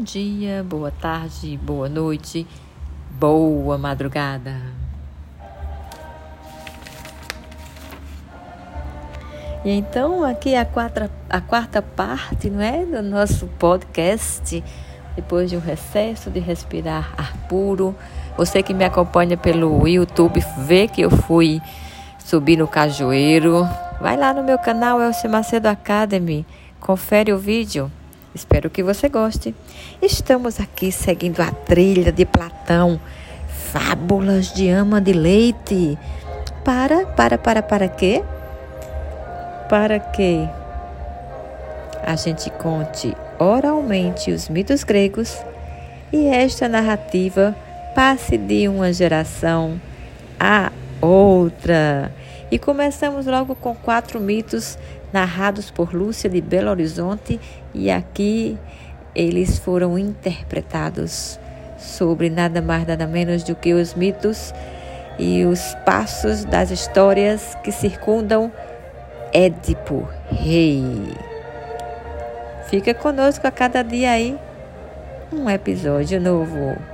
dia, boa tarde, boa noite, boa madrugada. E então, aqui é a quarta, a quarta parte, não é? Do nosso podcast, depois de um recesso de respirar ar puro. Você que me acompanha pelo YouTube, vê que eu fui subir no cajueiro. Vai lá no meu canal, Elcio Macedo Academy, confere o vídeo. Espero que você goste. Estamos aqui seguindo a trilha de Platão, Fábulas de Ama de Leite. Para, para, para, para quê? Para que a gente conte oralmente os mitos gregos e esta narrativa passe de uma geração a outra. E começamos logo com quatro mitos narrados por Lúcia de Belo Horizonte, e aqui eles foram interpretados sobre nada mais nada menos do que os mitos e os passos das histórias que circundam Édipo Rei. Fica conosco a cada dia aí um episódio novo.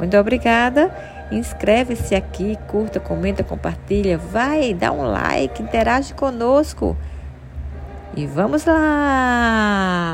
Muito obrigada. Inscreve-se aqui, curta, comenta, compartilha, vai, dá um like, interage conosco. E vamos lá!